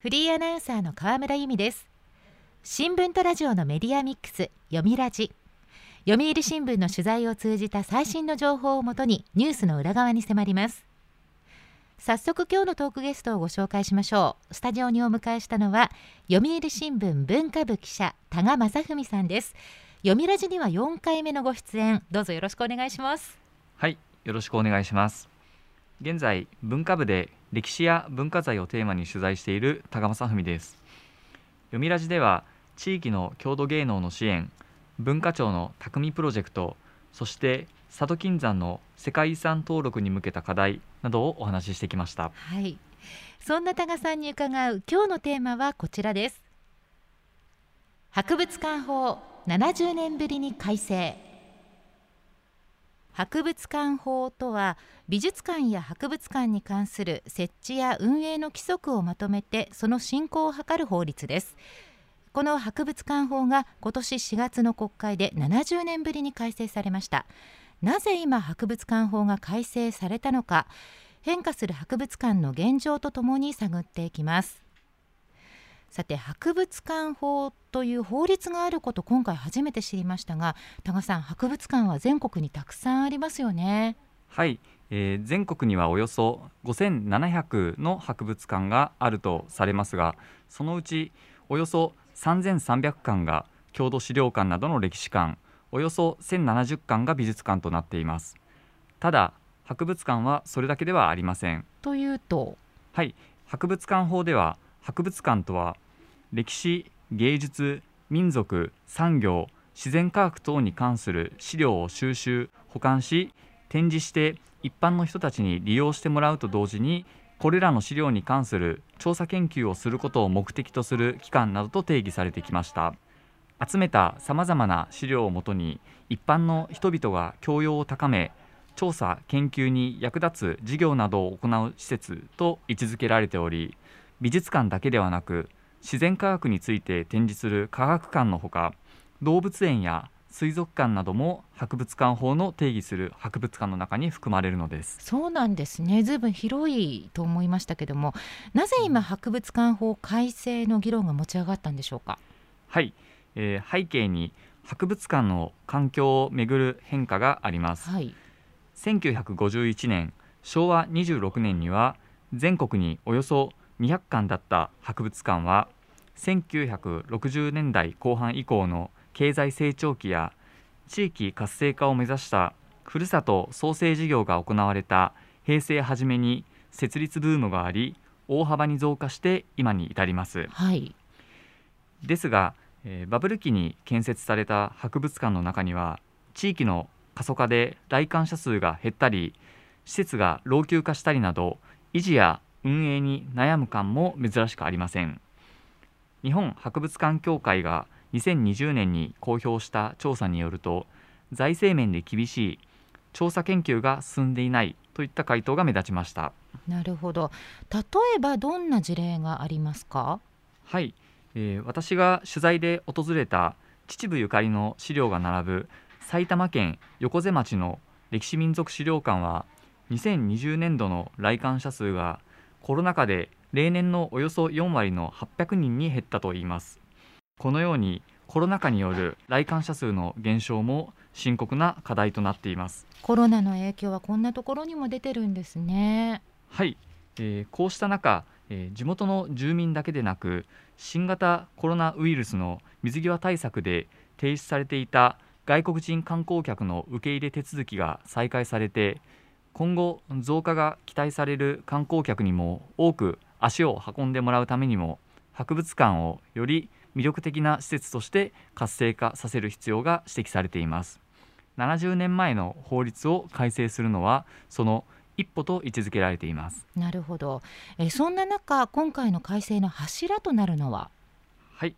フリーアナウンサーの河村由美です。新聞とラジオのメディアミックス読みラジ。読売新聞の取材を通じた最新の情報をもとにニュースの裏側に迫ります。早速今日のトークゲストをご紹介しましょう。スタジオにお迎えしたのは読売新聞文化部記者多賀正文さんです。読みラジには4回目のご出演。どうぞよろしくお願いします。はいよろしくお願いします。現在文化部で歴史や文化財をテーマに取材している高正文です。読みラジでは地域の郷土芸能の支援文化庁の匠プロジェクトそして佐渡金山の世界遺産登録に向けた課題などをお話ししてきました。はい。そんな多賀さんに伺う今日のテーマはこちらです。博物館法70年ぶりに改正。博物館法とは美術館や博物館に関する設置や運営の規則をまとめてその進行を図る法律です。この博物館法が今年4月の国会で70年ぶりに改正されました。なぜ今博物館法が改正されたのか。変化する博物館の現状とともに探っていきます。さて博物館法という法律があること今回初めて知りましたが多賀さん博物館は全国にたくさんありますよね。はい、えー、全国にはおよそ5700の博物館があるとされますがそのうちおよそ3300館が郷土資料館などの歴史館およそ1070館が美術館となっています。ただ博物館はそれだけではありません。というと？はい。博物館法では博物館とは歴史芸術民族産業自然科学等に関する資料を収集保管し展示して一般の人たちに利用してもらうと同時にこれらの資料に関する調査研究をすることを目的とする機関などと定義されてきました。集めたさまざまな資料をもとに一般の人々が教養を高め調査研究に役立つ事業などを行う施設と位置づけられており美術館だけではなく自然科学について展示する科学館のほか動物園や水族館なども博物館法の定義する博物館の中に含まれるのです。そうなんですね。ずいぶん広いと思いましたけどもなぜ今博物館法改正の議論が持ち上がったんでしょうか？はい、えー、背景に博物館の環境をめぐる変化があります、はい、1951年昭和26年には全国におよそ200館だった博物館は1960年代後半以降の経済成長期や地域活性化を目指したふるさと創生事業が行われた平成初めに設立ブームがあり大幅に増加して今に至ります、はい、ですが、えー、バブル期に建設された博物館の中には地域の過疎化で来館者数が減ったり施設が老朽化したりなど維持や運営に悩む館も珍しくありません。日本博物館協会が2020年に公表した調査によると財政面で厳しい調査研究が進んでいないといった回答が目立ちました。なるほど。例えばどんな事例がありますか？はい、えー、私が取材で訪れた秩父ゆかりの資料が並ぶ埼玉県横瀬町の歴史民族資料館は2020年度の来館者数がコロナ禍で例年のおよそ4割の800人に減ったといいます。このようにコロナ禍による来館者数の減少も深刻な課題となっています。コロナの影響はこんなところにも出てるんですね。はい、えー、こうした中、えー、地元の住民だけでなく新型コロナウイルスの水際対策で停止されていた外国人観光客の受け入れ手続きが再開されて今後増加が期待される観光客にも多く足を運んでもらうためにも博物館をより魅力的な施設として活性化させる必要が指摘されています。70年前の法律を改正するのはその一歩と位置づけられています。なるほど。えそんな中今回の改正の柱となるのは？はい、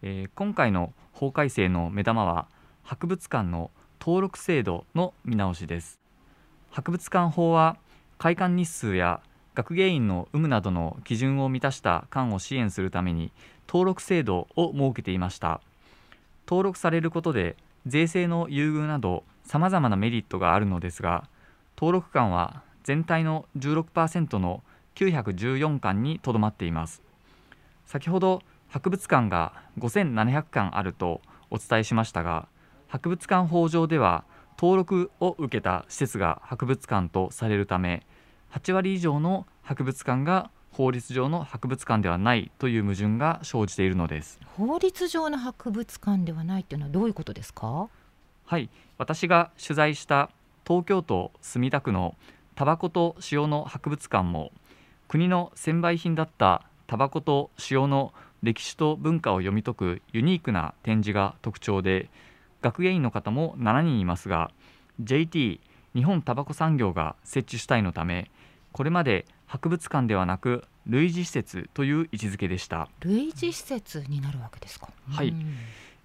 えー、今回の法改正の目玉は博物館の登録制度の見直しです博物館法は開館日数や学芸員の有無などの基準を満たした館を支援するために登録制度を設けていました。登録されることで税制の優遇などさまざまなメリットがあるのですが登録館は全体の16%の914館にとどまっています。先ほど博物館が5700館あるとお伝えしましたが博物館法上では登録を受けた施設が博物館とされるため8割以上の博物館が法律上の博物館ではないという矛盾が生じているのです。法律上の博物館ではないというのはどういうことですか？はい。私が取材した東京都墨田区のタバコと塩の博物館も国の専売品だったタバコと塩の歴史と文化を読み解くユニークな展示が特徴で学芸員の方も7人いますが JT 日本タバコ産業が設置主体のためこれまで博物館ではなく類似施設という位置づけでした。類似施設になるわけですか？はい、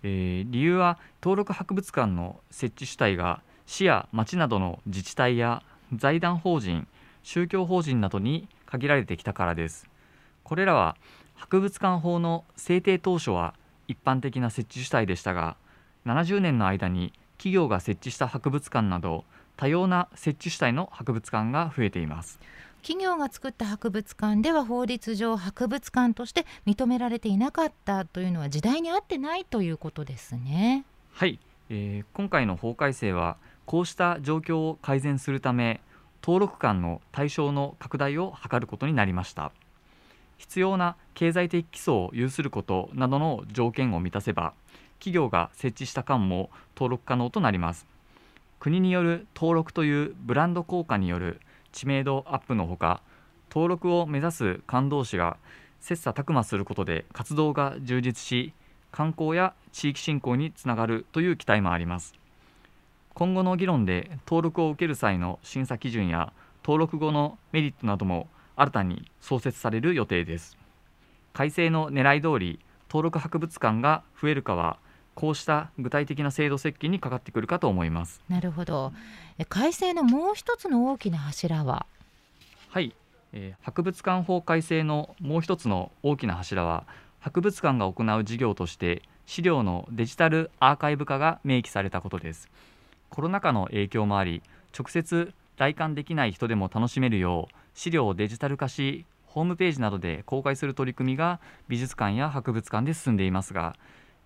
えー、理由は登録博物館の設置主体が市や町などの自治体や財団法人宗教法人などに限られてきたからです。これらは博物館法の制定当初は一般的な設置主体でしたが70年の間に企業が設置した博物館など多様な設置主体の博物館が増えています。企業が作った博物館では法律上博物館として認められていなかったというのは時代に合ってないということですね。はい、えー、今回の法改正はこうした状況を改善するため登録館の対象の拡大を図ることになりました。必要な経済的基礎を有することなどの条件を満たせば企業が設置した館も登録可能となります。国による登録というブランド効果による知名度アップのほか登録を目指す感動士が切磋琢磨することで活動が充実し観光や地域振興につながるという期待もあります。今後の議論で登録を受ける際の審査基準や登録後のメリットなども新たに創設される予定です。改正の狙い通り登録博物館が増えるかはこうした具体的な制度設計にかかってくるかと思います。なるほど。改正のもう一つの大きな柱は？はい、えー、博物館法改正のもう一つの大きな柱は博物館が行う事業として資料のデジタルアーカイブ化が明記されたことです。コロナ禍の影響もあり直接来館できない人でも楽しめるよう資料をデジタル化しホームページなどで公開する取り組みが美術館や博物館で進んでいますが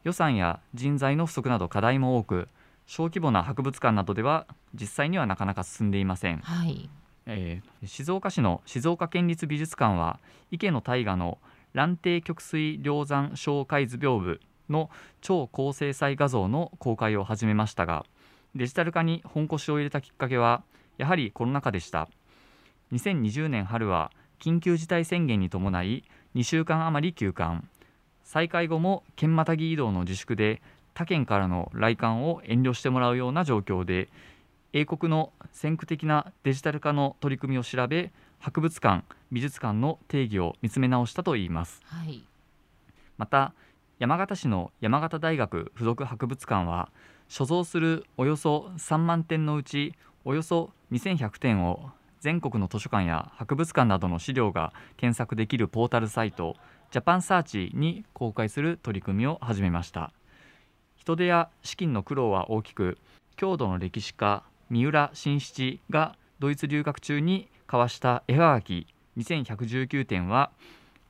予算や人材の不足など課題も多く小規模な博物館などでは実際にはなかなか進んでいません、はい。えー、静岡市の静岡県立美術館は池の大河の蘭亭曲水梁山小海図屏風の超高精細画像の公開を始めましたがデジタル化に本腰を入れたきっかけはやはりコロナ禍でした。2020年春は緊急事態宣言に伴い2週間余り休館再開後も県またぎ移動の自粛で他県からの来館を遠慮してもらうような状況で英国の先駆的なデジタル化の取り組みを調べ博物館美術館の定義を見つめ直したといいます、はい、また山形市の山形大学附属博物館は所蔵するおよそ3万点のうちおよそ2100点を全国の図書館や博物館などの資料が検索できるポータルサイトジャパンサーチに公開する取り組みを始めました人手や資金の苦労は大きく郷土の歴史家三浦新七がドイツ留学中に交わした絵はがき2119点は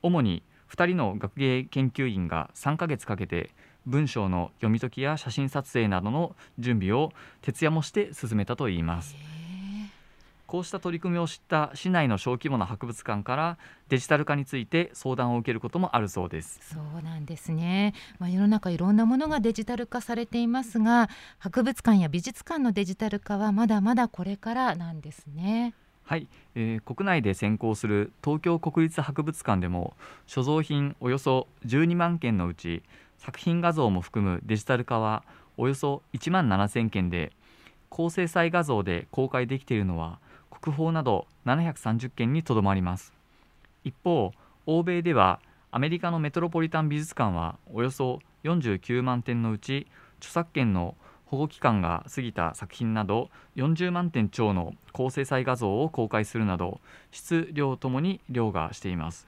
主に2人の学芸研究員が3ヶ月かけて文章の読み解きや写真撮影などの準備を徹夜もして進めたといいます。こうした取り組みを知った市内の小規模な博物館からデジタル化について相談を受けることもあるそうです。そうなんですね、まあ、世の中いろんなものがデジタル化されていますが博物館や美術館のデジタル化はまだまだこれからなんですね。はい、えー、国内で先行する東京国立博物館でも所蔵品およそ12万件のうち作品画像も含むデジタル化はおよそ1万7000件で高精細画像で公開できているのは国宝など730件にとどまります。一方欧米ではアメリカのメトロポリタン美術館はおよそ49万点のうち著作権の保護期間が過ぎた作品など40万点超の高精細画像を公開するなど質量ともに凌駕しています。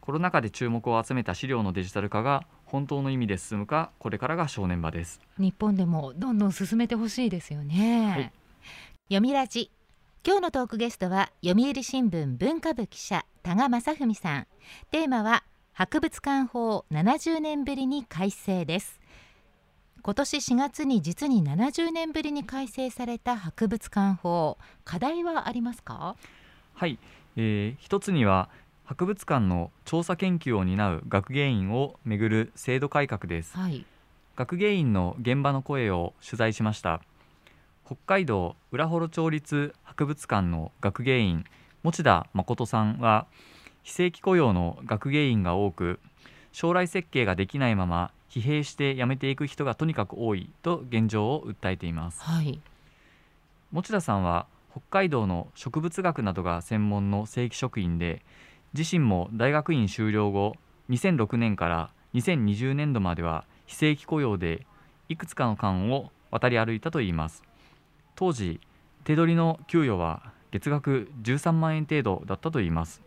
コロナ禍で注目を集めた資料のデジタル化が本当の意味で進むかこれからが正念場です。日本でもどんどん進めてほしいですよね、はい、読みラジ今日のトークゲストは読売新聞文化部記者多賀正文さん。テーマは博物館法70年ぶりに改正です。今年4月に実に70年ぶりに改正された博物館法課題はありますか？はい、えー、一つには博物館の調査研究を担う学芸員をめぐる制度改革です、はい、学芸員の現場の声を取材しました北海道浦幌町立博物館の学芸員持田誠さんは非正規雇用の学芸員が多く将来設計ができないまま疲弊して辞めていく人がとにかく多いと現状を訴えています、はい、持田さんは北海道の植物学などが専門の正規職員で自身も大学院修了後2006年から2020年度までは非正規雇用でいくつかの間を渡り歩いたといいます当時手取りの給与は月額13万円程度だったといいます。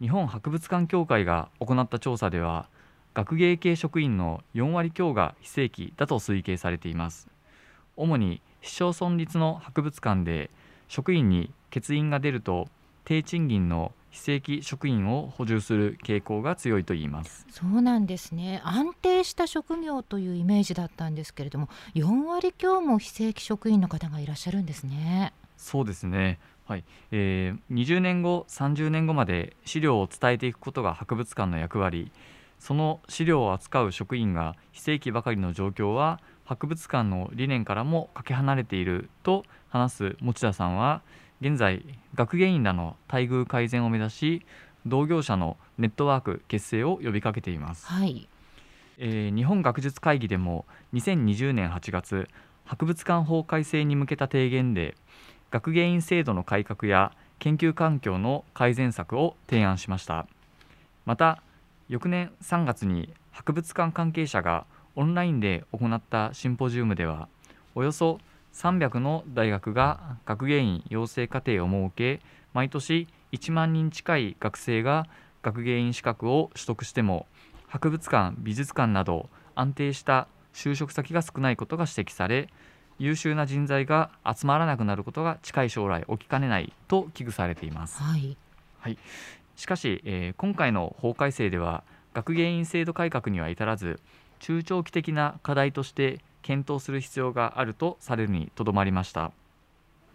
日本博物館協会が行った調査では学芸系職員の4割強が非正規だと推計されています。主に市町村立の博物館で職員に欠員が出ると低賃金の非正規職員を補充する傾向が強いと言います。そうなんですね。安定した職業というイメージだったんですけれども4割強も非正規職員の方がいらっしゃるんですね。そうですね。はい、えー、20年後30年後まで資料を伝えていくことが博物館の役割。その資料を扱う職員が非正規ばかりの状況は博物館の理念からもかけ離れていると話す持田さんは現在学芸員らの待遇改善を目指し同業者のネットワーク結成を呼びかけています、はい。えー、日本学術会議でも2020年8月博物館法改正に向けた提言で学芸員制度の改革や研究環境の改善策を提案しました。また翌年3月に博物館関係者がオンラインで行ったシンポジウムではおよそ300の大学が学芸員養成課程を設け毎年1万人近い学生が学芸員資格を取得しても博物館美術館など安定した就職先が少ないことが指摘され優秀な人材が集まらなくなることが近い将来起きかねないと危惧されています。はい、はい、しかし、えー、今回の法改正では学芸員制度改革には至らず中長期的な課題として検討する必要があるとされるにとどまりました。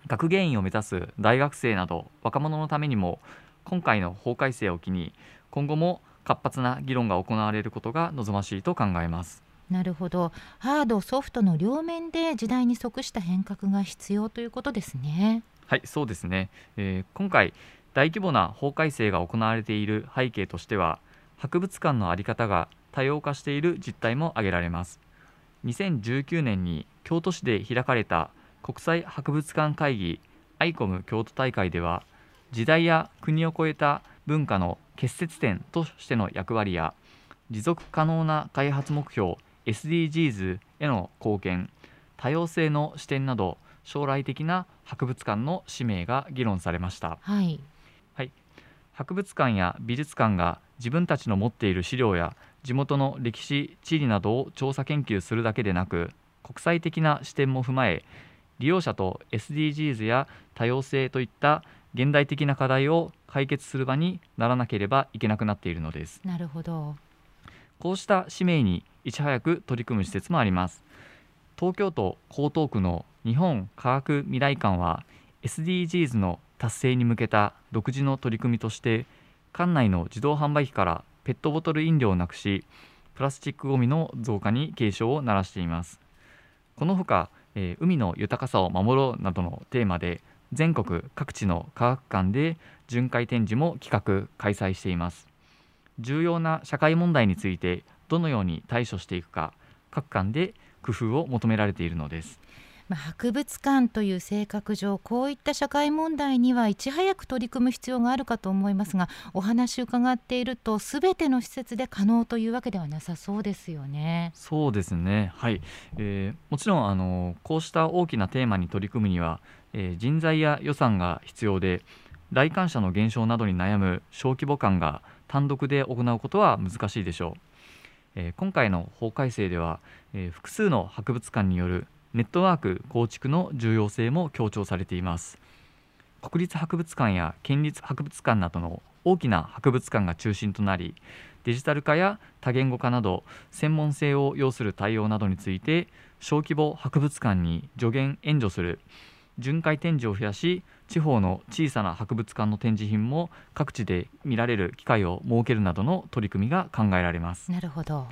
学芸員を目指す大学生など若者のためにも今回の法改正を機に今後も活発な議論が行われることが望ましいと考えます。なるほど。ハードソフトの両面で時代に即した変革が必要ということですね。はいそうですね、えー、今回大規模な法改正が行われている背景としては博物館の在り方が多様化している実態も挙げられます2019年に京都市で開かれた国際博物館会議アイコム京都大会では時代や国を超えた文化の結節点としての役割や持続可能な開発目標 SDGs への貢献多様性の視点など将来的な博物館の使命が議論されました、はい、はい、博物館や美術館が自分たちの持っている資料や地元の歴史地理などを調査研究するだけでなく国際的な視点も踏まえ利用者と SDGs や多様性といった現代的な課題を解決する場にならなければいけなくなっているのです。なるほど。こうした使命にいち早く取り組む施設もあります。東京都江東区の日本科学未来館は SDGs の達成に向けた独自の取り組みとして館内の自動販売機からペットボトル飲料をなくしプラスチックごみの増加に警鐘を鳴らしています。このほか、えー、海の豊かさを守ろうなどのテーマで全国各地の科学館で巡回展示も企画開催しています。重要な社会問題についてどのように対処していくか各館で工夫を求められているのです。まあ、博物館という性格上こういった社会問題にはいち早く取り組む必要があるかと思いますがお話伺っているとすべての施設で可能というわけではなさそうですよね。そうですねはい、えー、もちろんあのこうした大きなテーマに取り組むには、えー、人材や予算が必要で来館者の減少などに悩む小規模館が単独で行うことは難しいでしょう。えー、今回の法改正では、えー、複数の博物館によるネットワーク構築の重要性も強調されています。国立博物館や県立博物館などの大きな博物館が中心となりデジタル化や多言語化など専門性を要する対応などについて小規模博物館に助言援助する巡回展示を増やし地方の小さな博物館の展示品も各地で見られる機会を設けるなどの取り組みが考えられます。なるほど。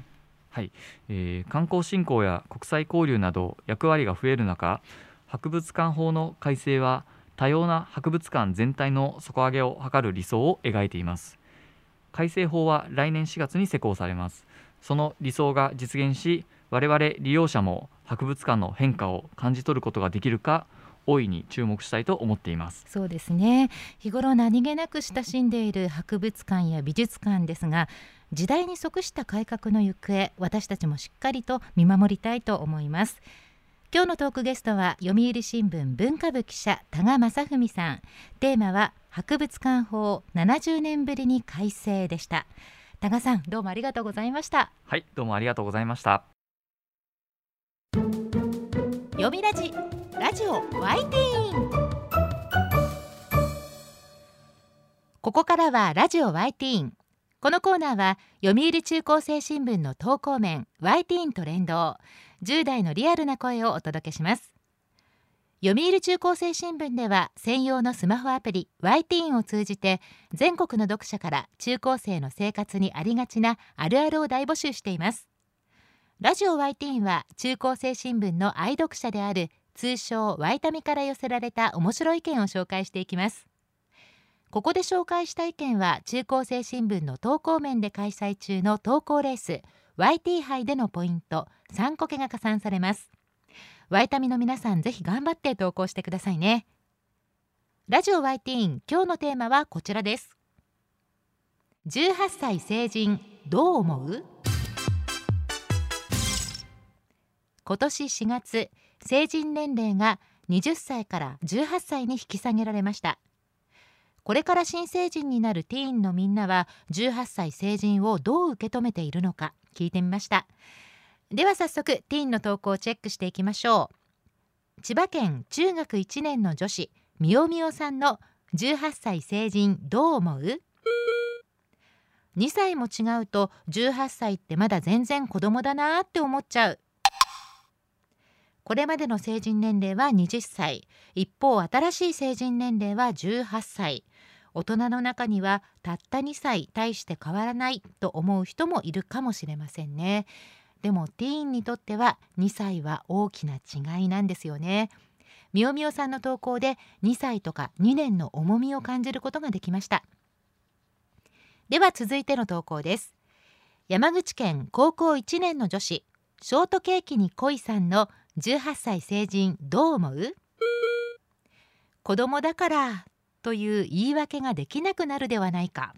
はい。えー観光振興や国際交流など役割が増える中博物館法の改正は多様な博物館全体の底上げを図る理想を描いています。改正法は来年4月に施行されます。その理想が実現し我々利用者も博物館の変化を感じ取ることができるか大いに注目したいと思っています。そうですね。日頃何気なく親しんでいる博物館や美術館ですが時代に即した改革の行方私たちもしっかりと見守りたいと思います。今日のトークゲストは読売新聞文化部記者多賀正文さん。テーマは博物館法70年ぶりに改正でした。多賀さんどうもありがとうございました。はいどうもありがとうございました。読みラジラジオワイティーン。ここからはラジオワイティーン。このコーナーは読売中高生新聞の投稿面ワイティーンと連動。10代のリアルな声をお届けします。読売中高生新聞では専用のスマホアプリワイティーンを通じて全国の読者から中高生の生活にありがちなあるあるを大募集しています。ラジオワイティーンは中高生新聞の愛読者である通称ワイタミから寄せられた面白い意見を紹介していきます。ここで紹介した意見は中高生新聞の投稿面で開催中の投稿レース YT 杯でのポイント3個けが加算されます。ワイタミの皆さんぜひ頑張って投稿してくださいね。ラジオワイティーン今日のテーマはこちらです。18歳成人どう思う？今年4月成人年齢が20歳から18歳に引き下げられました。これから新成人になるティーンのみんなは18歳成人をどう受け止めているのか聞いてみました。では早速ティーンの投稿をチェックしていきましょう。千葉県中学1年の女子みおみおさんの18歳成人どう思う？2歳も違うと18歳ってまだ全然子供だなって思っちゃう。これまでの成人年齢は20歳。一方新しい成人年齢は18歳。大人の中にはたった2歳大して変わらないと思う人もいるかもしれませんね。でもティーンにとっては2歳は大きな違いなんですよね。みおみおさんの投稿で2歳とか2年の重みを感じることができました。では続いての投稿です。山口県高校1年の女子ショートケーキに恋さんの18歳成人どう思う？子供だからという言い訳ができなくなるではないか。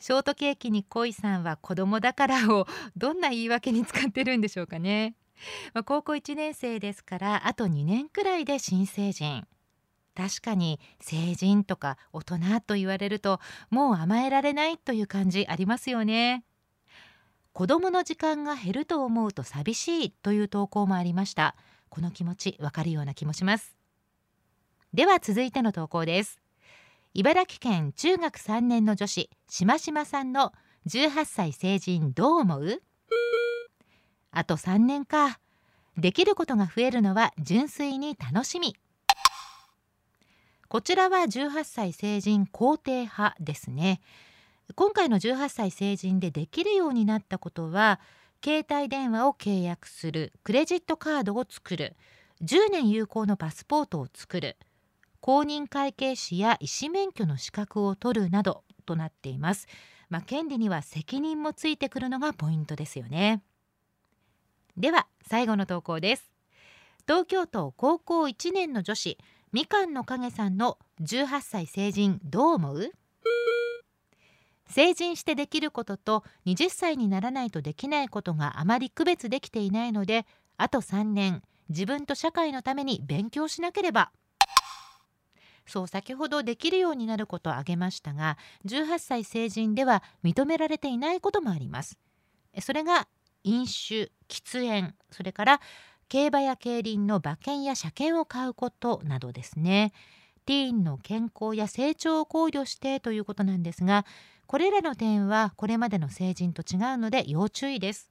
ショートケーキに恋さんは子供だからをどんな言い訳に使ってるんでしょうかね、まあ、高校1年生ですからあと2年くらいで新成人。確かに成人とか大人と言われるともう甘えられないという感じありますよね。子供の時間が減ると思うと寂しいという投稿もありました。この気持ちわかるような気もします。では続いての投稿です。茨城県中学3年の女子しましまさんの18歳成人どう思う？あと3年か。できることが増えるのは純粋に楽しみ。こちらは18歳成人肯定派ですね。今回の18歳成人でできるようになったことは携帯電話を契約するクレジットカードを作る10年有効のパスポートを作る公認会計士や医師免許の資格を取るなどとなっています、まあ、権利には責任もついてくるのがポイントですよね。では最後の投稿です。東京都高校1年の女子みかんの影さんの18歳成人どう思う？成人してできることと20歳にならないとできないことがあまり区別できていないのであと3年自分と社会のために勉強しなければ。そう先ほどできるようになることを挙げましたが18歳成人では認められていないこともあります。それが飲酒喫煙それから競馬や競輪の馬券や車券を買うことなどですね。ティーンの健康や成長を考慮してということなんですがこれらの点はこれまでの成人と違うので要注意です。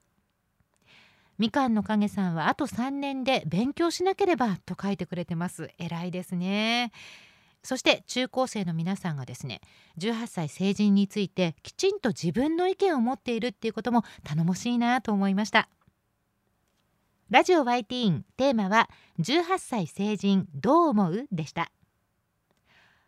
みかんの影さんはあと3年で勉強しなければと書いてくれてます。偉いですね。そして中高生の皆さんがですね18歳成人についてきちんと自分の意見を持っているっていうことも頼もしいなと思いました。ラジオ YT ティーンテーマは18歳成人どう思う？でした。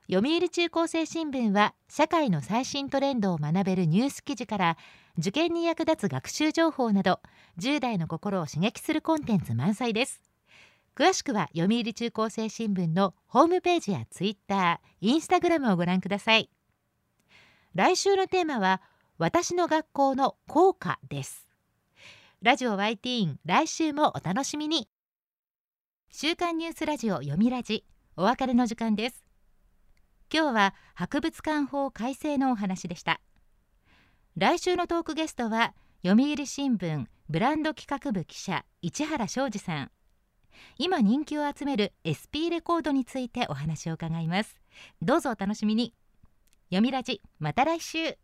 読売中高生新聞は社会の最新トレンドを学べるニュース記事から受験に役立つ学習情報など10代の心を刺激するコンテンツ満載です。詳しくは読売中高生新聞のホームページやツイッター、インスタグラムをご覧ください。来週のテーマは私の学校の校歌です。ラジオ YT ティーン来週もお楽しみに。週刊ニュースラジオ読みラジお別れの時間です。今日は博物館法改正のお話でした。来週のトークゲストは読売新聞ブランド企画部記者市原昌司さん。今人気を集める SP レコードについてお話を伺います。どうぞお楽しみに。読みラジまた来週。